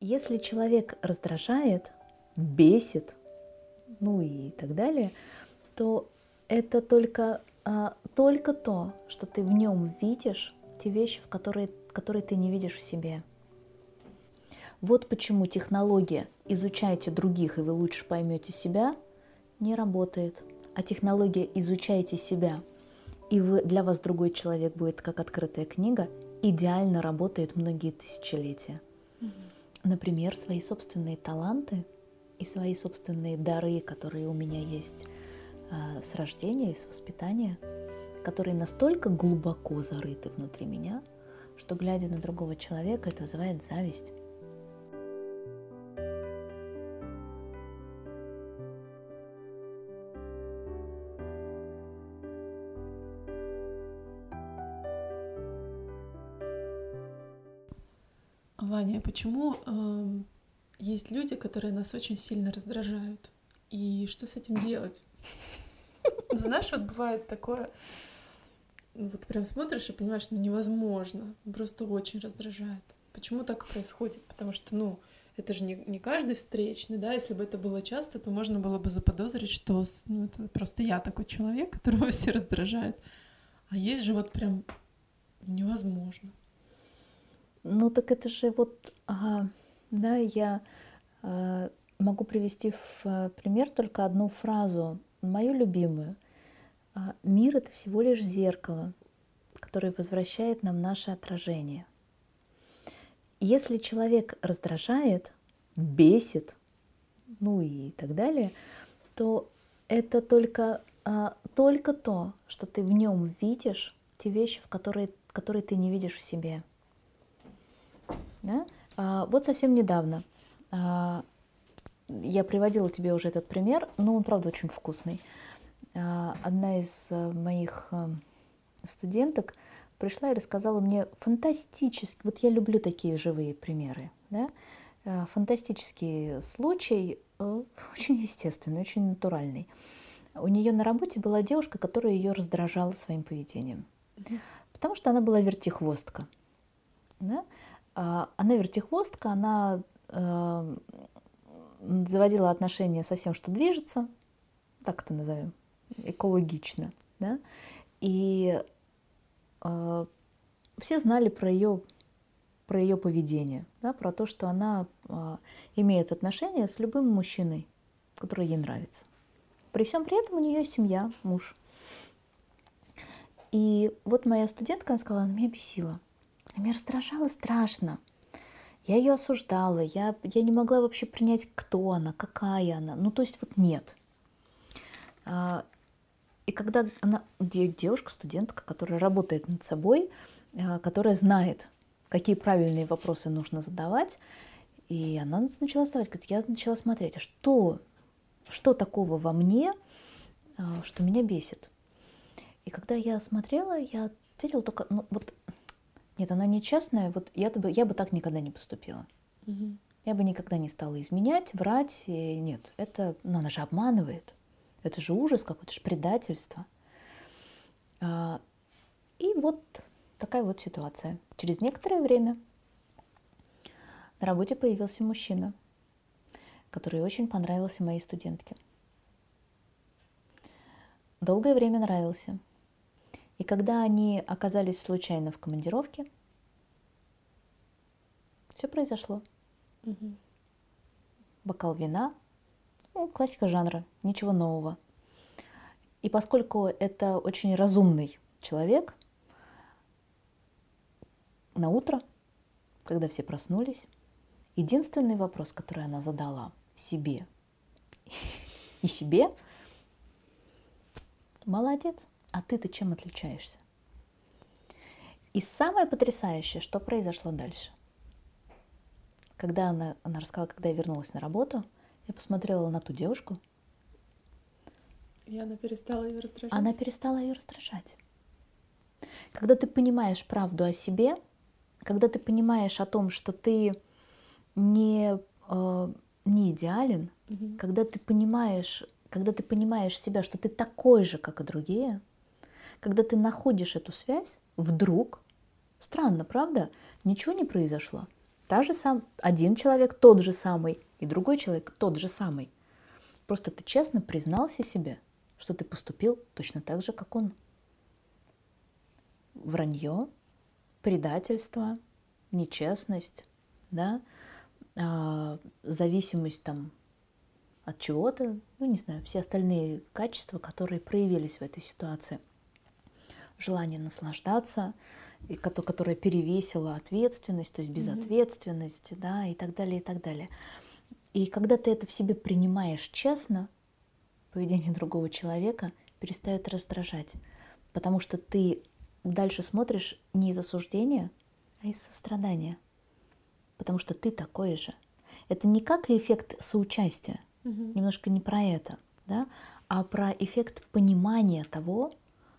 Если человек раздражает, бесит, ну и так далее, то это только, а, только то, что ты в нем видишь, те вещи, в которые, которые ты не видишь в себе. Вот почему технология «изучайте других, и вы лучше поймете себя» не работает. А технология «изучайте себя, и вы, для вас другой человек будет как открытая книга» идеально работает многие тысячелетия. Например, свои собственные таланты и свои собственные дары, которые у меня есть э, с рождения и с воспитания, которые настолько глубоко зарыты внутри меня, что глядя на другого человека, это вызывает зависть. Ваня, почему э, есть люди, которые нас очень сильно раздражают? И что с этим делать? Ну, знаешь, вот бывает такое, ну, вот прям смотришь и понимаешь, ну невозможно, просто очень раздражает. Почему так происходит? Потому что, ну, это же не, не каждый встречный, да, если бы это было часто, то можно было бы заподозрить, что ну, это просто я такой человек, которого все раздражают. А есть же вот прям невозможно. Ну так это же вот, ага, да, я э, могу привести в э, пример только одну фразу, мою любимую. А, Мир это всего лишь зеркало, которое возвращает нам наше отражение. Если человек раздражает, бесит, ну и так далее, то это только, а, только то, что ты в нем видишь, те вещи, в которые, которые ты не видишь в себе. Вот совсем недавно а, я приводила тебе уже этот пример, но он, правда, очень вкусный. А, одна из а, моих а, студенток пришла и рассказала мне фантастически, вот я люблю такие живые примеры, да? А, фантастический случай, очень естественный, очень натуральный. У нее на работе была девушка, которая ее раздражала своим поведением, потому что она была вертихвостка. Да? А, она вертихвостка, она э, заводила отношения со всем, что движется, так это назовем, экологично, да, и э, все знали про ее про ее поведение, да, про то, что она э, имеет отношения с любым мужчиной, который ей нравится. При всем при этом у нее семья, муж. И вот моя студентка, она сказала, она меня бесила. Меня раздражало страшно. Я ее осуждала, я, я не могла вообще принять, кто она, какая она. Ну, то есть вот нет. А, и когда она, девушка, студентка, которая работает над собой, а, которая знает, какие правильные вопросы нужно задавать, и она начала задавать, говорит, я начала смотреть, а что, что такого во мне, а, что меня бесит. И когда я смотрела, я ответила только, ну вот нет, она нечестная. Вот я бы, я бы так никогда не поступила. Угу. Я бы никогда не стала изменять, врать. И нет, это, ну, она же обманывает. Это же ужас какой-то, же предательство. А, и вот такая вот ситуация. Через некоторое время на работе появился мужчина, который очень понравился моей студентке. Долгое время нравился. И когда они оказались случайно в командировке, все произошло. Угу. Бокал вина, ну, классика жанра, ничего нового. И поскольку это очень разумный человек, на утро, когда все проснулись, единственный вопрос, который она задала себе и себе, молодец, а ты-то чем отличаешься? И самое потрясающее, что произошло дальше. Когда она, она рассказала, когда я вернулась на работу, я посмотрела на ту девушку. И она перестала ее раздражать. Она перестала ее раздражать. Когда ты понимаешь правду о себе, когда ты понимаешь о том, что ты не, э, не идеален, угу. когда ты понимаешь, когда ты понимаешь себя, что ты такой же, как и другие, когда ты находишь эту связь, вдруг, странно, правда, ничего не произошло. Та же сам, один человек тот же самый, и другой человек тот же самый. Просто ты честно признался себе, что ты поступил точно так же, как он. Вранье, предательство, нечестность, да, а, зависимость там от чего-то, ну не знаю, все остальные качества, которые проявились в этой ситуации. Желание наслаждаться, которое перевесило ответственность, то есть безответственность, mm-hmm. да, и так далее, и так далее. И когда ты это в себе принимаешь честно, поведение другого человека перестает раздражать, потому что ты дальше смотришь не из осуждения, а из сострадания, потому что ты такой же. Это не как эффект соучастия, угу. немножко не про это, да, а про эффект понимания того,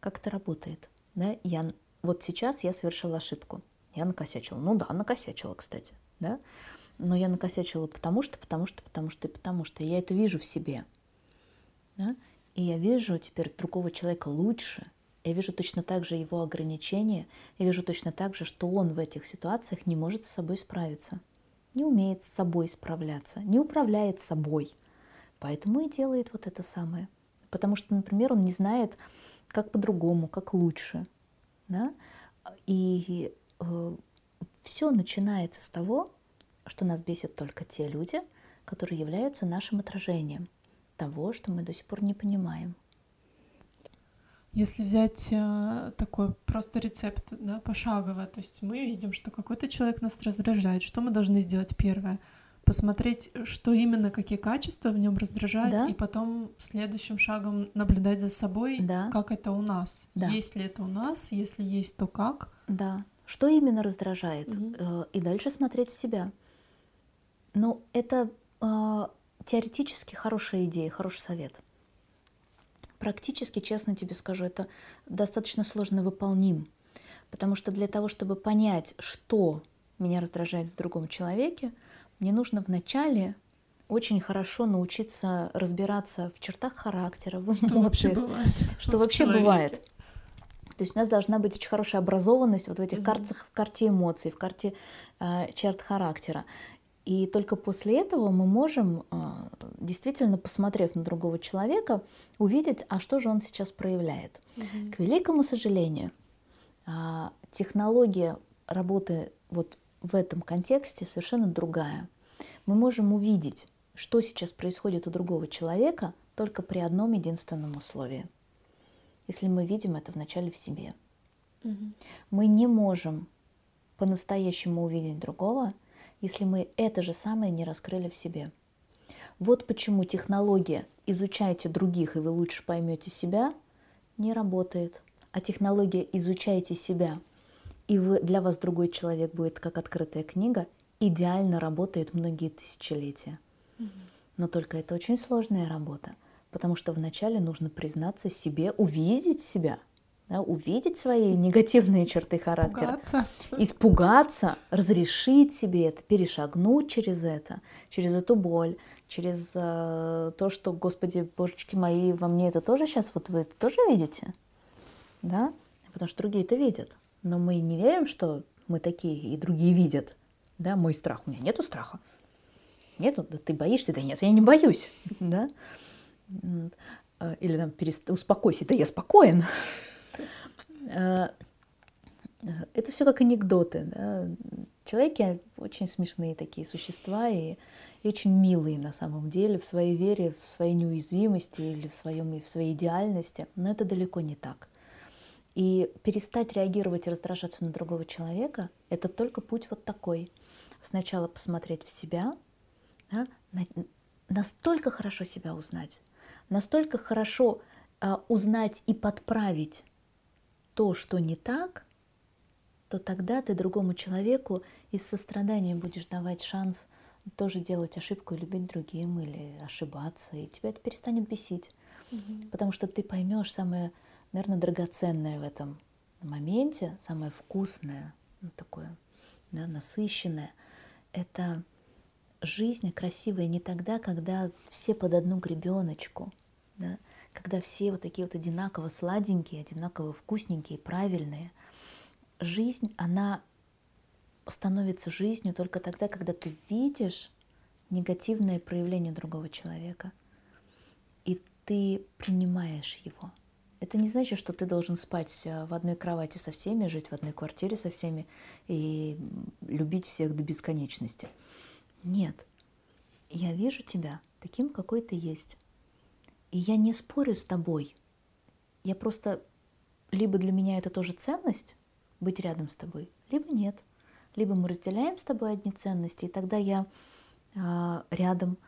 как это работает. Да? Я, вот сейчас я совершила ошибку. Я накосячила. Ну да, накосячила, кстати. Да? Но я накосячила потому что, потому что, потому что и потому что. Я это вижу в себе. Да? И я вижу теперь другого человека лучше. Я вижу точно так же его ограничения. Я вижу точно так же, что он в этих ситуациях не может с собой справиться. Не умеет с собой справляться, не управляет собой. Поэтому и делает вот это самое. Потому что, например, он не знает, как по-другому, как лучше. Да? И э, все начинается с того, что нас бесит только те люди, которые являются нашим отражением того, что мы до сих пор не понимаем. Если взять э, такой просто рецепт, да, пошагово, то есть мы видим, что какой-то человек нас раздражает, что мы должны сделать первое? Посмотреть, что именно, какие качества в нем раздражают, да? и потом следующим шагом наблюдать за собой, да. как это у нас. Да. Есть ли это у нас, если есть, то как. Да. Что именно раздражает? Угу. И дальше смотреть в себя. Но это э, теоретически хорошая идея, хороший совет. Практически, честно тебе скажу, это достаточно сложно выполним. Потому что для того, чтобы понять, что меня раздражает в другом человеке, мне нужно вначале очень хорошо научиться разбираться в чертах характера, в Что вообще бывает? Что вообще бывает. То есть у нас должна быть очень хорошая образованность вот в этих mm-hmm. картах, в карте эмоций, в карте э, черт характера. И только после этого мы можем, э, действительно посмотрев на другого человека, увидеть, а что же он сейчас проявляет. Mm-hmm. К великому сожалению, э, технология работы вот в этом контексте совершенно другая. Мы можем увидеть, что сейчас происходит у другого человека только при одном единственном условии. Если мы видим это вначале в себе. Угу. Мы не можем по-настоящему увидеть другого, если мы это же самое не раскрыли в себе. Вот почему технология «изучайте других, и вы лучше поймете себя» не работает. А технология «изучайте себя, и вы, для вас другой человек будет как открытая книга, идеально работает многие тысячелетия. Но только это очень сложная работа, потому что вначале нужно признаться себе, увидеть себя, да, увидеть свои негативные черты характера, испугаться. испугаться, разрешить себе это, перешагнуть через это, через эту боль, через э, то, что, Господи, божечки мои, во мне это тоже сейчас, вот вы это тоже видите, да, потому что другие это видят. Но мы не верим, что мы такие, и другие видят. Да, мой страх. У меня нету страха. Нету, да ты боишься, да нет, я не боюсь. Да? А, или там, перест... успокойся, да я спокоен. А, это все как анекдоты. Да? Человеки очень смешные такие существа и, и очень милые на самом деле в своей вере, в своей неуязвимости или в, своем, в своей идеальности. Но это далеко не так. И перестать реагировать и раздражаться на другого человека – это только путь вот такой. Сначала посмотреть в себя, да, настолько хорошо себя узнать, настолько хорошо а, узнать и подправить то, что не так, то тогда ты другому человеку из сострадания будешь давать шанс тоже делать ошибку и любить другим или ошибаться, и тебя это перестанет бесить. Угу. Потому что ты поймешь самое наверное, драгоценное в этом моменте, самое вкусное, ну, такое да, насыщенное, это жизнь красивая не тогда, когда все под одну гребеночку, да, когда все вот такие вот одинаково сладенькие, одинаково вкусненькие, правильные. Жизнь, она становится жизнью только тогда, когда ты видишь негативное проявление другого человека, и ты принимаешь его. Это не значит, что ты должен спать э, в одной кровати со всеми, жить в одной квартире со всеми и любить всех до бесконечности. Нет. Я вижу тебя таким, какой ты есть. И я не спорю с тобой. Я просто... Либо для меня это тоже ценность, быть рядом с тобой, либо нет. Либо мы разделяем с тобой одни ценности, и тогда я э, рядом,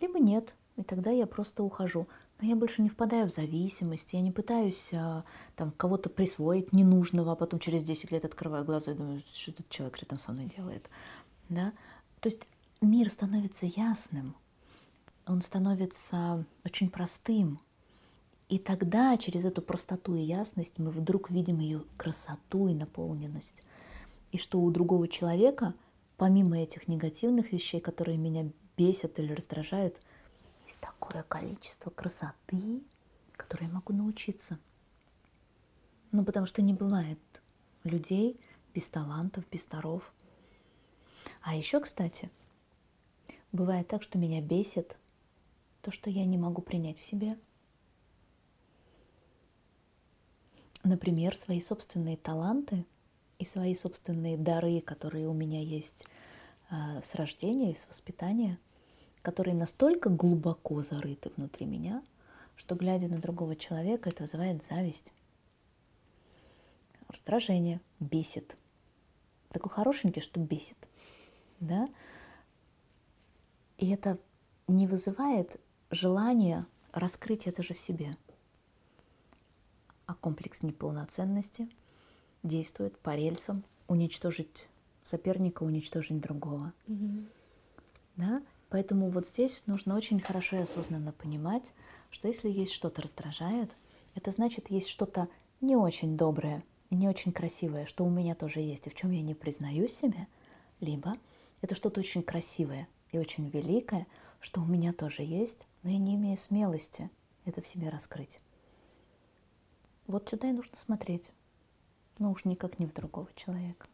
либо нет, и тогда я просто ухожу. Но я больше не впадаю в зависимость, я не пытаюсь э, там кого-то присвоить ненужного, а потом через 10 лет открываю глаза и думаю, что этот человек рядом со мной делает. Да? То есть мир становится ясным, он становится очень простым. И тогда через эту простоту и ясность мы вдруг видим ее красоту и наполненность и что у другого человека, помимо этих негативных вещей, которые меня бесят или раздражают, такое количество красоты, которой я могу научиться. Ну, потому что не бывает людей без талантов, без даров. А еще, кстати, бывает так, что меня бесит то, что я не могу принять в себе. Например, свои собственные таланты – и свои собственные дары, которые у меня есть а, с рождения и с воспитания, которые настолько глубоко зарыты внутри меня, что, глядя на другого человека, это вызывает зависть, раздражение, бесит. Такой хорошенький, что бесит. Да? И это не вызывает желания раскрыть это же в себе. А комплекс неполноценности – действует по рельсам уничтожить соперника, уничтожить другого. Mm-hmm. Да? Поэтому вот здесь нужно очень хорошо и осознанно понимать, что если есть что-то раздражает, это значит есть что-то не очень доброе не очень красивое, что у меня тоже есть, и в чем я не признаю себе, либо это что-то очень красивое и очень великое, что у меня тоже есть, но я не имею смелости это в себе раскрыть. Вот сюда и нужно смотреть но уж никак не в другого человека.